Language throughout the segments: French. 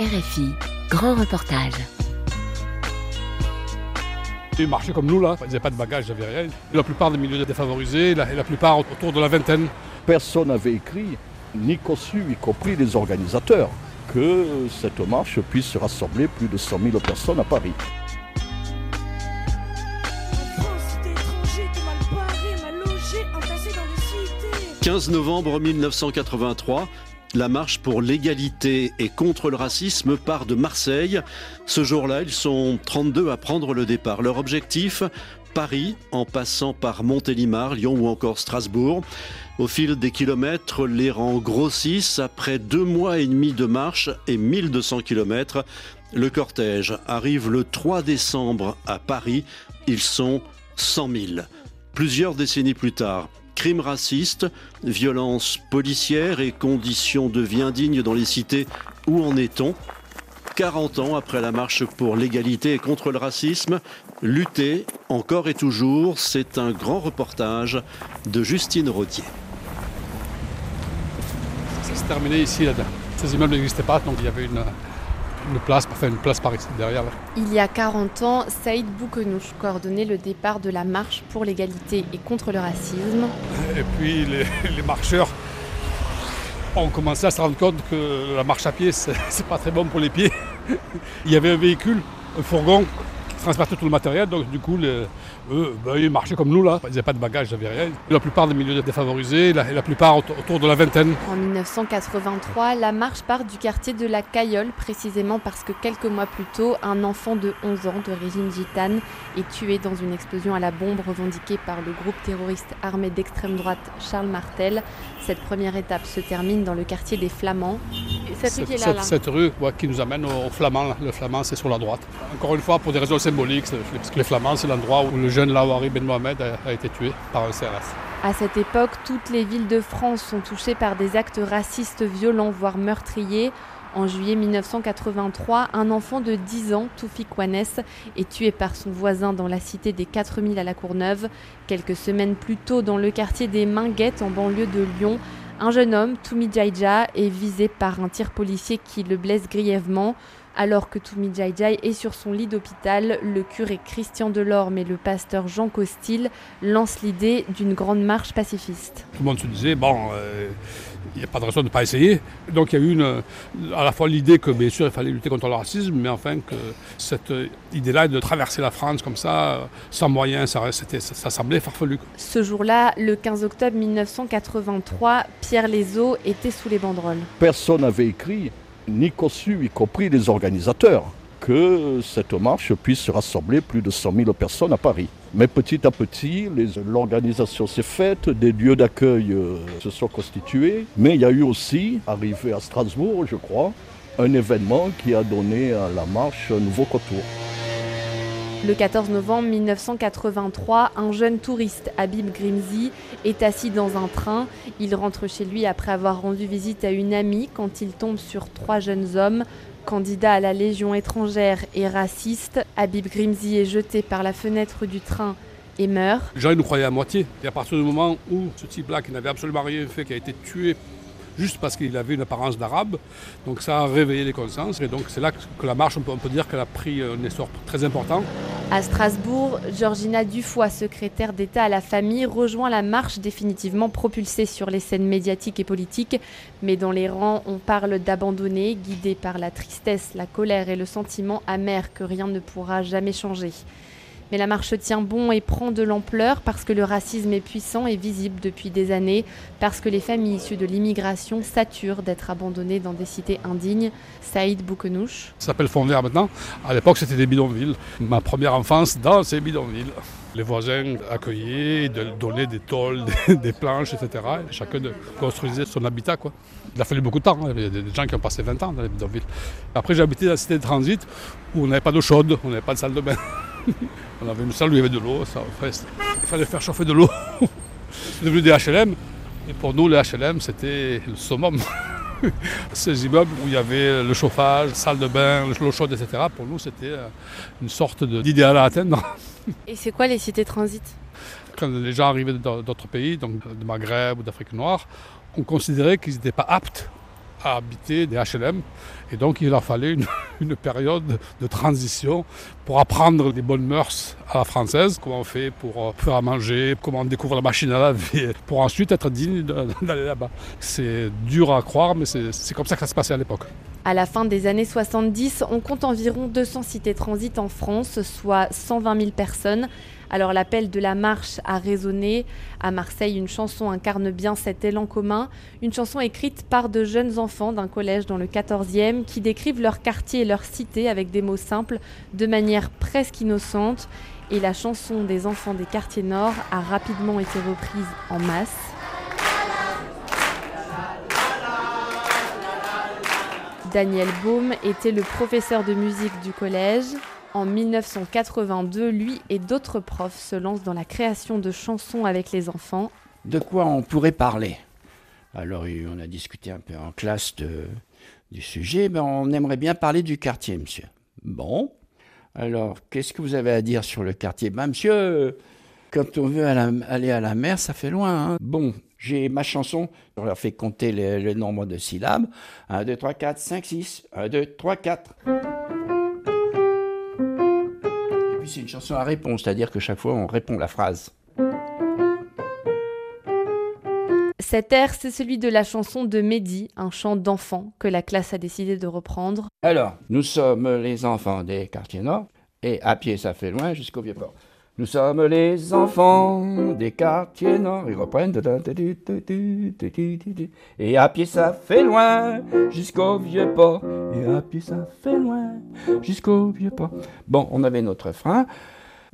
RFI, grand reportage. Ils marchaient comme nous là, ils n'avaient pas de bagages, ils n'avaient rien. La plupart des milieux défavorisés, la, la plupart autour de la vingtaine. Personne n'avait écrit, ni conçu, y compris les organisateurs, que cette marche puisse rassembler plus de 100 000 personnes à Paris. France, étranger, mal barré, mal logé, entassé dans les cités. 15 novembre 1983, la marche pour l'égalité et contre le racisme part de Marseille. Ce jour-là, ils sont 32 à prendre le départ. Leur objectif Paris, en passant par Montélimar, Lyon ou encore Strasbourg. Au fil des kilomètres, les rangs grossissent. Après deux mois et demi de marche et 1200 kilomètres, le cortège arrive le 3 décembre à Paris. Ils sont 100 000. Plusieurs décennies plus tard, crimes racistes, violences policières et conditions de vie indignes dans les cités. Où en est-on 40 ans après la marche pour l'égalité et contre le racisme, lutter encore et toujours, c'est un grand reportage de Justine Rodier. Ça s'est terminé ici. Ces immeubles n'existaient pas, donc il y avait une, une place, enfin une place par ici derrière. là. Il y a 40 ans, Saïd Boukenouch coordonnait le départ de la marche pour l'égalité et contre le racisme. Et puis les, les marcheurs ont commencé à se rendre compte que la marche à pied, c'est pas très bon pour les pieds. Il y avait un véhicule, un fourgon, qui transportait tout le matériel, donc du coup, les- eux, ben, ils marchaient comme nous là. Ils n'avaient pas de bagages, ils n'avaient rien. La plupart des milieux défavorisés, la, plupart autour, autour de la vingtaine. En 1983, la marche part du quartier de la Cayolle, précisément parce que quelques mois plus tôt, un enfant de 11 ans d'origine gitane est tué dans une explosion à la bombe revendiquée par le groupe terroriste armé d'extrême droite Charles Martel. Cette première étape se termine dans le quartier des Flamands. Cette cette- rue ouais, qui nous amène au, au Flamand. là. Le Flamand, c'est sur la droite. Encore une fois, pour des raisons où le jeune Lawari Ben Mohamed a, été tué par un CRS. À cette époque, toutes les villes de France sont touchées par des actes racistes violents, voire meurtriers. En juillet 1983, un enfant de 10 ans, Toufik Wanès, est tué par son voisin dans la cité des 4000 à la Courneuve. Quelques semaines plus tôt, dans le quartier des Minguettes, en banlieue de Lyon, un jeune homme, Toumi Djaïdja, est visé par un tir policier qui le blesse grièvement. Alors que Toumi Djaïdja est sur son lit d'hôpital, le curé Christian Delorme et le pasteur Jean Costil lancent l'idée d'une grande marche pacifiste. Tout le monde se disait, bon, euh, il n'y a pas de raison de ne pas essayer. Donc il y a eu une, à la fois l'idée que bien sûr il fallait lutter contre le racisme, mais enfin que cette idée-là de traverser la France comme ça, euh, sans moyens, ça, c'était- ça, ça semblait farfelu. quoi. Ce jour-là, le 15 octobre 1983, Pierre Lézot était sous les banderoles. Personne n'avait écrit, ni conçu, y compris les organisateurs, que cette marche puisse rassembler plus de 100 000 personnes à Paris. Mais petit à petit, l'organisation s'est faite, des lieux d'accueil euh, se sont constitués, mais il y a eu aussi, arrivé à Strasbourg, je crois, un événement qui a donné à la marche un nouveau contour. Le 14 novembre 1983, un jeune touriste, Habib Grimzi, est assis dans un train. Il rentre chez lui après avoir rendu visite à une amie quand il tombe sur trois jeunes hommes. Candidat à la Légion étrangère et raciste, Habib Grimzi est jeté par la fenêtre du train et meurt. Les gens ils nous croyaient à moitié. Et à partir du moment où ce type-là, qui n'avait absolument rien fait, qui a été tué juste parce qu'il avait une apparence d'arabe, donc ça a réveillé les consciences. Et donc c'est là que la marche, on peut dire qu'elle a pris un essor très important. À Strasbourg, Georgina Dufoy, secrétaire d'État à la famille, rejoint la marche définitivement propulsée sur les scènes médiatiques et politiques. Mais dans les rangs, on parle d'abandonner, guidés par la tristesse, la colère et le sentiment amer que rien ne pourra jamais changer. Mais la marche tient bon et prend de l'ampleur parce que le racisme est puissant et visible depuis des années, parce que les familles issues de l'immigration saturent d'être abandonnées dans des cités indignes. Saïd Boukenouch. Ça s'appelle Fond Vert maintenant. À l'époque, c'était des bidonvilles. Ma première enfance dans ces bidonvilles. Les voisins accueillaient, donnaient des tôles, des, planches, etc. Et chacun construisait son habitat. Il a fallu beaucoup de temps. hein. Il y a des gens qui ont passé 20 ans dans les bidonvilles. Après, habité dans la cité de transit où on n'avait pas d'eau chaude, on n'avait pas de salle de bain. on avait une salle où il y avait de l'eau. ça, enfin, c'était- il fallait faire chauffer de l'eau. C'est devenu des HLM. Et pour nous, les HLM, c'était le summum. Ces immeubles où il y avait le chauffage, salle de bain, l'eau chaude, etc. Pour nous, c'était euh, une sorte d'idéal à atteindre. Et c'est quoi les cités transit? Quand les gens arrivaient d'au- d'autres pays, donc de Maghreb ou d'Afrique noire, on considérait qu'ils n'étaient pas aptes à habiter des HLM. Et donc il leur fallait une, période de transition pour apprendre les bonnes mœurs à la française, comment on fait pour faire à manger, comment on découvre la machine à laver, pour ensuite être digne d'aller là-bas. C'est dur à croire, mais c'est comme ça que ça se passait à l'époque. À la fin des années 70, on compte environ 200 cités transit en France, soit 120 000 personnes. Alors l'appel de la marche a résonné. À Marseille, une chanson incarne bien cet élan commun. Une chanson écrite par de jeunes enfants d'un collège dans le 14e qui décrivent leur quartier et leur cité avec des mots simples, de manière presque innocente. Et la chanson des enfants des quartiers nord a rapidement été reprise en masse. Daniel Baum était le professeur de musique du collège. En 1982, lui et d'autres profs se lancent dans la création de chansons avec les enfants. De quoi on pourrait parler? Alors, on a discuté un peu en classe du sujet. Ben, on aimerait bien parler du quartier, monsieur. Bon. Alors, qu'est-ce que vous avez à dire sur le quartier? Ben, monsieur, quand on veut aller à la mer, ça fait loin. Hein. bon, j'ai ma chanson, on leur fait compter le, nombre de syllabes. 1, 2, 3, 4, 5, 6. 1, 2, 3, 4. Puis c'est une chanson à réponse, c'est-à-dire que chaque fois on répond la phrase. Cet air, c'est celui de la chanson de Mehdi, un chant d'enfant que la classe a décidé de reprendre. Alors, nous sommes les enfants des quartiers nord, et à pied ça fait loin jusqu'au Vieux-Port. Nous sommes les enfants des quartiers nord. Ils reprennent. Et à pied ça fait loin jusqu'au vieux port. Et à pied ça fait loin jusqu'au vieux port. Bon, on avait notre frein.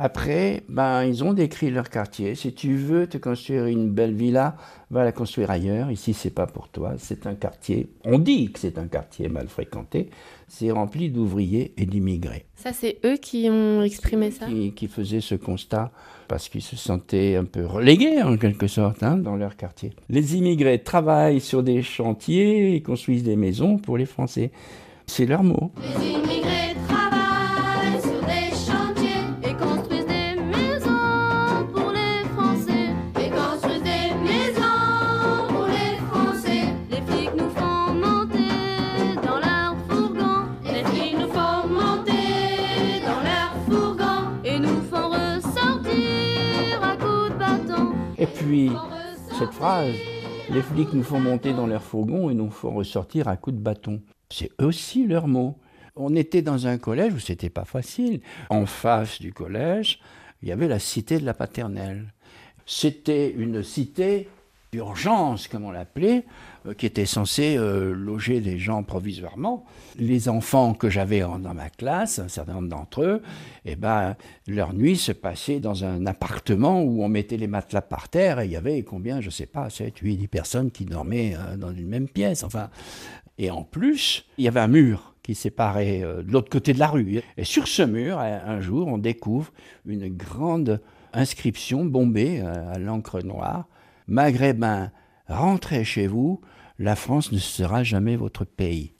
Après, ben, ils ont décrit leur quartier. Si tu veux te construire une belle villa, va la construire ailleurs. Ici, c'est pas pour toi. C'est un quartier. On dit que c'est un quartier mal fréquenté. C'est rempli d'ouvriers et d'immigrés. Ça, c'est eux qui ont exprimé ça? Qui, qui, faisaient ce constat parce qu'ils se sentaient un peu relégués, en quelque sorte, hein, dans leur quartier. Les immigrés travaillent sur des chantiers et construisent des maisons pour les Français. C'est leur mot. Les immigrés les flics nous font monter dans leur fourgon et nous font ressortir à coups de bâton. C'est aussi leur mot. On était dans un collège où c'était pas facile. En face du collège, il y avait la cité de la paternelle. C'était une cité d'urgence, comme on l'appelait, euh, qui était censée euh, loger des gens provisoirement. Les enfants que j'avais dans ma classe, un certain nombre d'entre eux, eh ben, leur nuit se passait dans un appartement où on mettait les matelas par terre et il y avait combien, je sais pas, 7, 8, 10 personnes qui dormaient euh, dans une même pièce. Enfin, et en plus, il y avait un mur qui séparait de l'autre côté de la rue. Et sur ce mur, un jour, on découvre une grande inscription bombée à l'encre noire. Maghrébins, rentrez chez vous, la France ne sera jamais votre pays.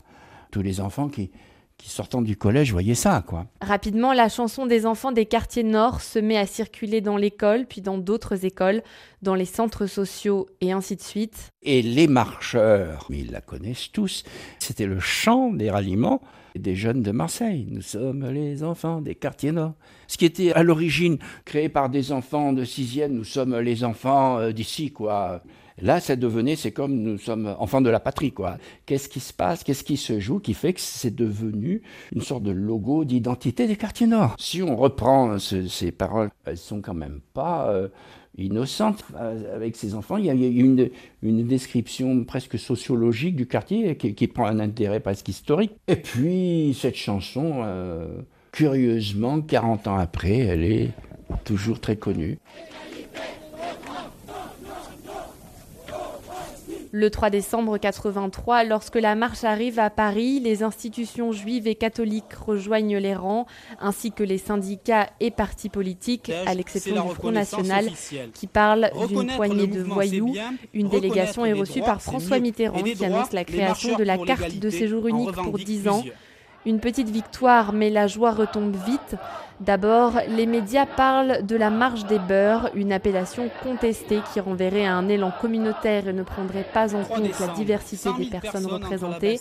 Tous les enfants qui, qui sortant du collège voyaient ça, quoi. Rapidement, la chanson des enfants des quartiers nord se met à circuler dans l'école, puis dans d'autres écoles, dans les centres sociaux et ainsi de suite. Et les marcheurs, ils la connaissent tous, c'était le chant des ralliements des jeunes de Marseille. Nous sommes les enfants des quartiers nord. Ce qui était à l'origine créé par des enfants de sixième, nous sommes les enfants euh, d'ici, quoi. Là, ça devenait, c'est comme nous sommes enfants de la patrie, quoi. Qu'est-ce qui se passe, qu'est-ce qui se joue, qui fait que c'est devenu une sorte de logo d'identité des quartiers nord? Si on reprend ce, ces paroles, elles sont quand même pas euh, innocentes avec ces enfants. Il y a une, description presque sociologique du quartier qui, qui, prend un intérêt presque historique. Et puis, cette chanson, euh, curieusement, 40 ans après, elle est toujours très connue. Le 3 décembre 83, lorsque la marche arrive à Paris, les institutions juives et catholiques rejoignent les rangs, ainsi que les syndicats et partis politiques, à l'exception du Front National, qui parle d'une poignée de voyous. Une délégation est reçue par François Mitterrand, qui annonce la création de la carte de séjour unique pour 10 ans. Une petite victoire, mais la joie retombe vite. D'abord, les médias parlent de la marche des beurs, une appellation contestée qui renverrait à un élan communautaire et ne prendrait pas en compte la diversité des personnes représentées.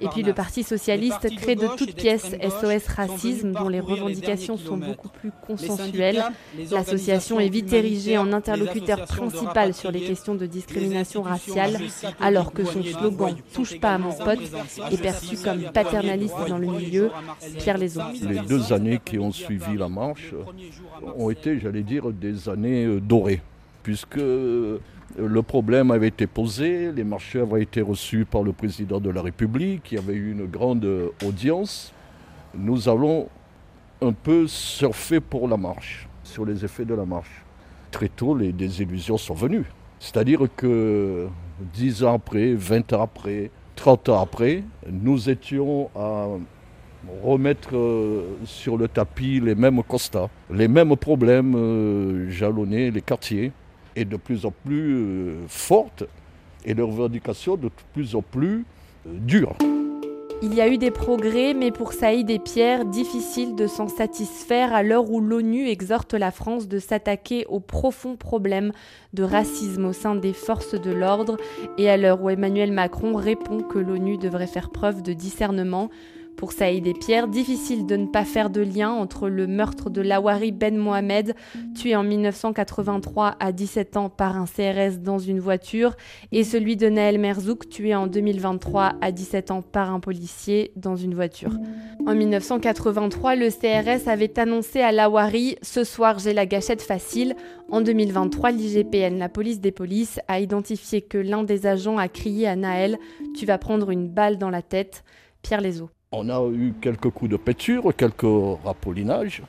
Et puis le Parti socialiste crée de toutes pièces SOS Racisme, dont les revendications sont beaucoup plus consensuelles. L'association est vite érigée en interlocuteur principal sur les questions de discrimination raciale, alors que son slogan Touche pas à mon pote est perçu comme paternaliste dans le milieu. Pierre Leson. Les deux années qui ont suivi la marche ont été, j'allais dire, des années euh, dorées, puisque euh, le problème avait été posé, les marcheurs avaient été reçus par le président de la République, il y avait eu une grande euh, audience. Nous allons un peu surfer pour la marche, sur les effets de la marche. Très tôt, les désillusions sont venues. C'est-à-dire que 10 ans après, 20 ans après, 30 ans après, nous étions à remettre euh, sur le tapis les mêmes constats, les mêmes problèmes euh, jalonnés les quartiers, et de plus en plus euh, fortes, et les revendications de plus en plus dures. Il y a eu des progrès, mais pour Saïd et Pierre, difficile de s'en satisfaire à l'heure où l'ONU exhorte la France de s'attaquer au profond problème de racisme au sein des forces de l'ordre, et à l'heure où Emmanuel Macron répond que l'ONU devrait faire preuve de discernement. Pour Saïd et Pierre, difficile de ne pas faire de lien entre le meurtre de Lawari Ben Mohamed, tué en 1983 à 17 ans par un CRS dans une voiture, et celui de Naël Merzouk, tué en 2023 à 17 ans par un policier dans une voiture. En 1983, le CRS avait annoncé à Lawari Ce soir, j'ai la gâchette facile. En 2023, l'IGPN, la police des polices, a identifié que l'un des agents a crié à Naël Tu vas prendre une balle dans la tête. Pierre Leseau. On a eu quelques coups de péture, quelques rapolinages,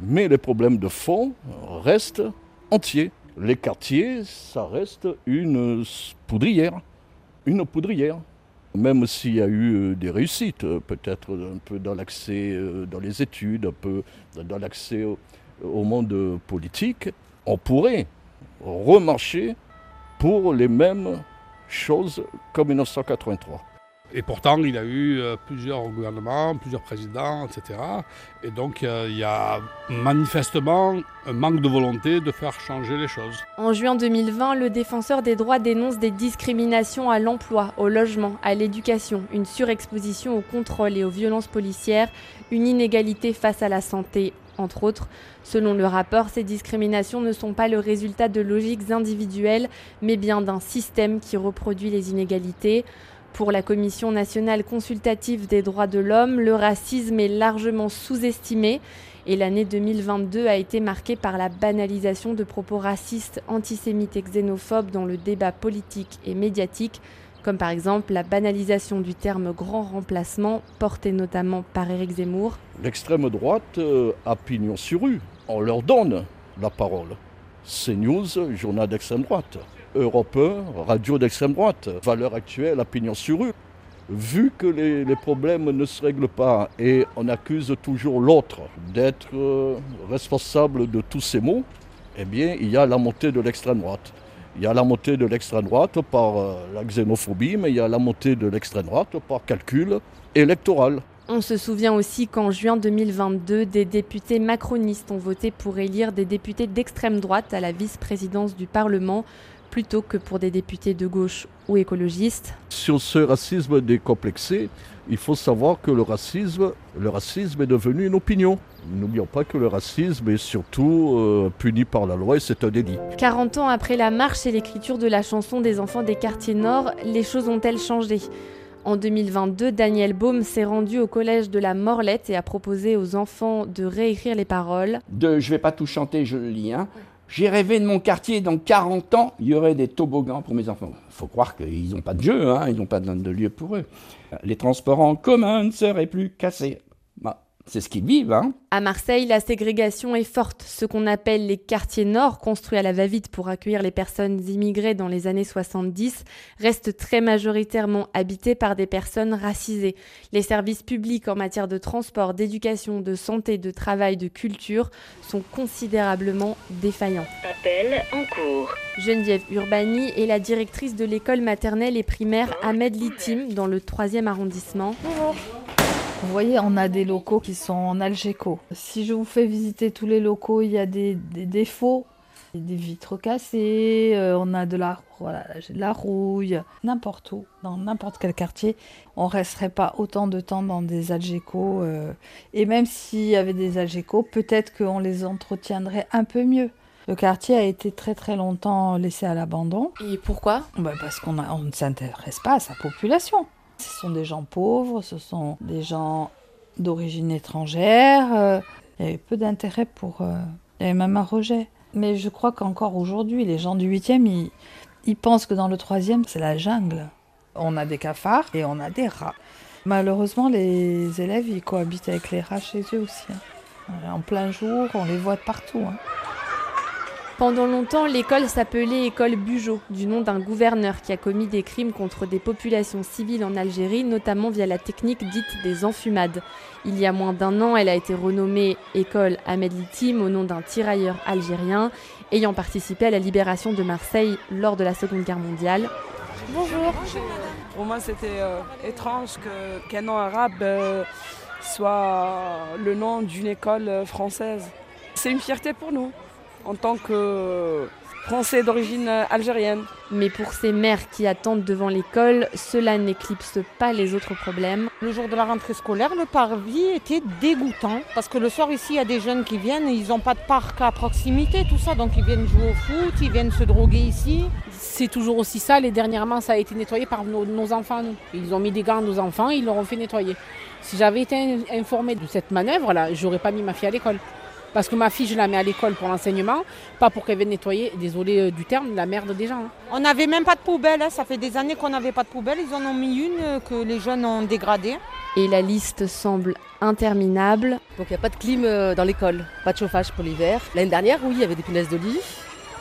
mais les problèmes de fond restent entiers. Les quartiers, ça reste une poudrière. Une poudrière. Même s'il y a eu euh, des réussites, euh, peut-être un peu dans l'accès euh, dans les études, un peu dans l'accès au, au monde politique, on pourrait remarcher pour les mêmes choses qu'en 1983. Et pourtant, il a eu euh, plusieurs gouvernements, plusieurs présidents, etc. Et donc, euh, il y a manifestement un manque de volonté de faire changer les choses. En juin 2020, le défenseur des droits dénonce des discriminations à l'emploi, au logement, à l'éducation, une surexposition au contrôle et aux violences policières, une inégalité face à la santé, entre autres. Selon le rapport, ces discriminations ne sont pas le résultat de logiques individuelles, mais bien d'un système qui reproduit les inégalités. Pour la Commission nationale consultative des droits de l'homme, le racisme est largement sous-estimé et l'année 2022 a été marquée par la banalisation de propos racistes, antisémites et xénophobes dans le débat politique et médiatique, comme par exemple la banalisation du terme grand remplacement, porté notamment par Éric Zemmour. L'extrême droite euh, a pignon sur rue. On leur donne la parole. CNews, journal d'extrême droite. Europe 1, radio d'extrême droite. Valeur actuelle, à pignon sur rue. Vu que les, les problèmes ne se règlent pas et on accuse toujours l'autre d'être euh, responsable de tous ces maux, eh bien, il y a la montée de l'extrême droite. Il y a la montée de l'extrême droite par euh, la xénophobie, mais il y a la montée de l'extrême droite par calcul électoral. On se souvient aussi qu'en juin 2022, des députés macronistes ont voté pour élire des députés d'extrême droite à la vice-présidence du Parlement, plutôt que pour des députés de gauche ou écologistes. Sur ce racisme décomplexé, il faut savoir que le racisme, le racisme est devenu une opinion. N'oublions pas que le racisme est surtout euh, puni par la loi et c'est un délit. 40 ans après la marche et l'écriture de la chanson des enfants des quartiers nord, les choses ont-elles changé? En 2022, Daniel Baum s'est rendu au collège de la Morlette et a proposé aux enfants de réécrire les paroles. De je vais pas tout chanter, je le lis. Hein. J'ai rêvé de mon quartier, dans 40 ans, il y aurait des toboggans pour mes enfants. Faut croire qu'ils n'ont pas de jeu, hein, ils n'ont pas de, de lieu pour eux. Les transports en commun ne seraient plus cassés. C'est ce qu'ils vivent. Hein. À Marseille, la ségrégation est forte. Ce qu'on appelle les quartiers nord, construits à la va-vite pour accueillir les personnes immigrées dans les années 70, restent très majoritairement habités par des personnes racisées. Les services publics en matière de transport, d'éducation, de santé, de travail, de culture sont considérablement défaillants. Appel en cours. Geneviève Urbani est la directrice de l'école maternelle et primaire Ahmed Litim dans le 3e arrondissement. Vous voyez, on a des locaux qui sont en Algeco. Si je vous fais visiter tous les locaux, il y a des, des défauts, des vitres cassées, euh, on a de la, voilà, de la rouille, n'importe où, dans n'importe quel quartier. On resterait pas autant de temps dans des Algeco. euh, et même s'il y avait des Algeco, peut-être qu'on les entretiendrait un peu mieux. Le quartier a été très très longtemps laissé à l'abandon. Et pourquoi? Bah, Parce qu'on on ne s'intéresse pas à sa population. Ce sont des gens pauvres, ce sont des gens d'origine étrangère. euh, il y avait peu d'intérêt pour... euh, il y avait même un rejet. Mais je crois qu'encore aujourd'hui, les gens du 8e, ils, pensent que dans le 3e, c'est la jungle. On a des cafards et on a des rats. Malheureusement, les élèves, ils cohabitent avec les rats chez eux aussi. hein. En plein jour, on les voit de partout. hein. Pendant longtemps, l'école s'appelait École Bugeaud, du nom d'un gouverneur qui a commis des crimes contre des populations civiles en Algérie, notamment via la technique dite des enfumades. Il y a moins d'un an, elle a été renommée École Ahmed Litim au nom d'un tirailleur algérien ayant participé à la libération de Marseille lors de la Seconde Guerre mondiale. Bonjour. Pour moi, c'était euh, étrange que- qu'un nom arabe euh, soit le nom d'une école euh, française. C'est une fierté pour nous, en tant que Français d'origine algérienne. Mais pour ces mères qui attendent devant l'école, cela n'éclipse pas les autres problèmes. Le jour de la rentrée scolaire, le parvis était dégoûtant parce que le soir ici, il y a des jeunes qui viennent, ils n'ont pas de parc à proximité, tout ça, donc ils viennent jouer au foot, ils viennent se droguer ici. C'est toujours aussi sale et dernièrement ça a été nettoyé par nos, nos enfants. nous. Ils ont mis des gants à nos enfants, ils leur ont fait nettoyer. Si j'avais été in- informée de cette manœuvre là, j'aurais pas mis ma fille à l'école. Parce que ma fille, je la mets à l'école pour l'enseignement, pas pour qu'elle vienne nettoyer, désolé euh, du terme, la merde des gens. hein. On n'avait même pas de poubelle, hein, ça fait des années qu'on n'avait pas de poubelle, ils en ont mis une euh, que les jeunes ont dégradée. Et la liste semble interminable. Donc il n'y a pas de clim euh, dans l'école, pas de chauffage pour l'hiver. L'année dernière, oui, il y avait des punaises de lit.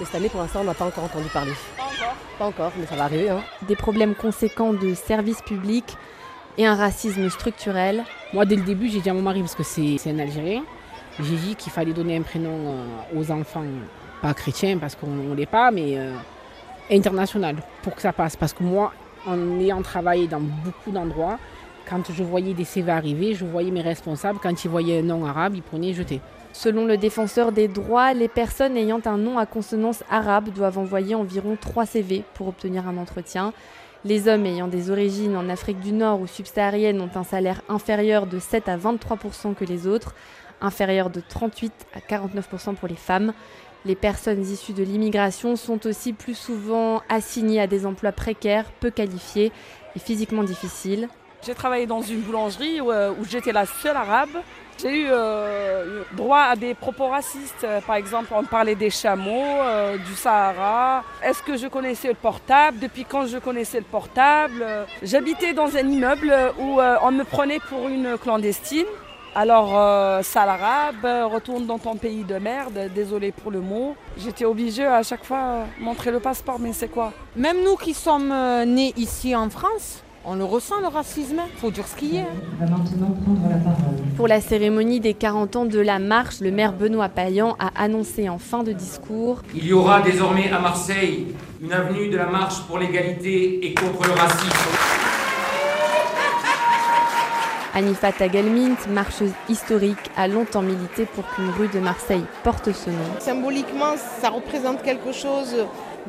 Et cette année, pour l'instant, on n'a pas encore entendu parler. Pas encore Pas encore, mais ça va arriver. Hein. Des problèmes conséquents de services publics et un racisme structurel. Moi, dès le début, j'ai dit à mon mari, parce que c'est c'est un Algérien, j'ai dit qu'il fallait donner un prénom euh, aux enfants, pas chrétiens, parce qu'on ne l'est pas, mais euh, international, pour que ça passe. Parce que moi, en ayant travaillé dans beaucoup d'endroits, quand je voyais des CV arriver, je voyais mes responsables, quand ils voyaient un nom arabe, ils prenaient et jetaient. Selon le défenseur des droits, les personnes ayant un nom à consonance arabe doivent envoyer environ 3 CV pour obtenir un entretien. Les hommes ayant des origines en Afrique du Nord ou subsaharienne ont un salaire inférieur de 7 à 23% que les autres, inférieur de 38 à 49% pour les femmes. Les personnes issues de l'immigration sont aussi plus souvent assignées à des emplois précaires, peu qualifiés et physiquement difficiles. J'ai travaillé dans une boulangerie où, euh, j'étais la seule arabe. J'ai eu euh, droit à des propos racistes. Euh, Par exemple, on parlait des chameaux, du Sahara. Est-ce que je connaissais le portable? Depuis quand je connaissais le portable? J'habitais dans un immeuble où on me prenait pour une clandestine. Alors, euh, sale arabe, retourne dans ton pays de merde, désolé pour le mot. J'étais obligée à chaque fois euh, montrer le passeport, mais c'est quoi? Même nous qui sommes euh, nés ici en France, on le ressent le racisme, faut dire ce qu'il y a. va maintenant prendre la parole. Pour la cérémonie des 40 ans de la marche, le maire Benoît Payan a annoncé en fin de discours Il y aura désormais à Marseille une avenue de la marche pour l'égalité et contre le racisme. Anifat Tagelmint, marcheuse historique, a longtemps milité pour qu'une rue de Marseille porte ce nom. Symboliquement, ça représente quelque chose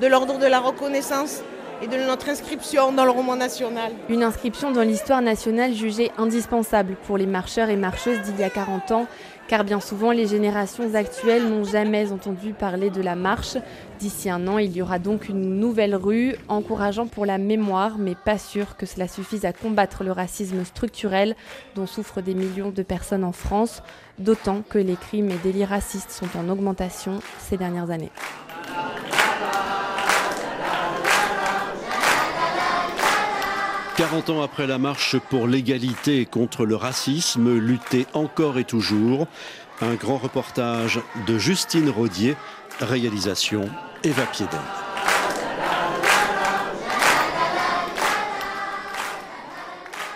de l'ordre de la reconnaissance et de notre inscription dans le roman national. Une inscription dans l'histoire nationale jugée indispensable pour les marcheurs et marcheuses d'il y a 40 ans, car bien souvent les générations actuelles n'ont jamais entendu parler de la marche. D'ici un an, il y aura donc une nouvelle rue, encourageant pour la mémoire, mais pas sûr que cela suffise à combattre le racisme structurel dont souffrent des millions de personnes en France, d'autant que les crimes et délits racistes sont en augmentation ces dernières années. « 40 ans après la marche pour l'égalité et contre le racisme, lutter encore et toujours. Un grand reportage de Justine Rodier, réalisation Eva Piedel.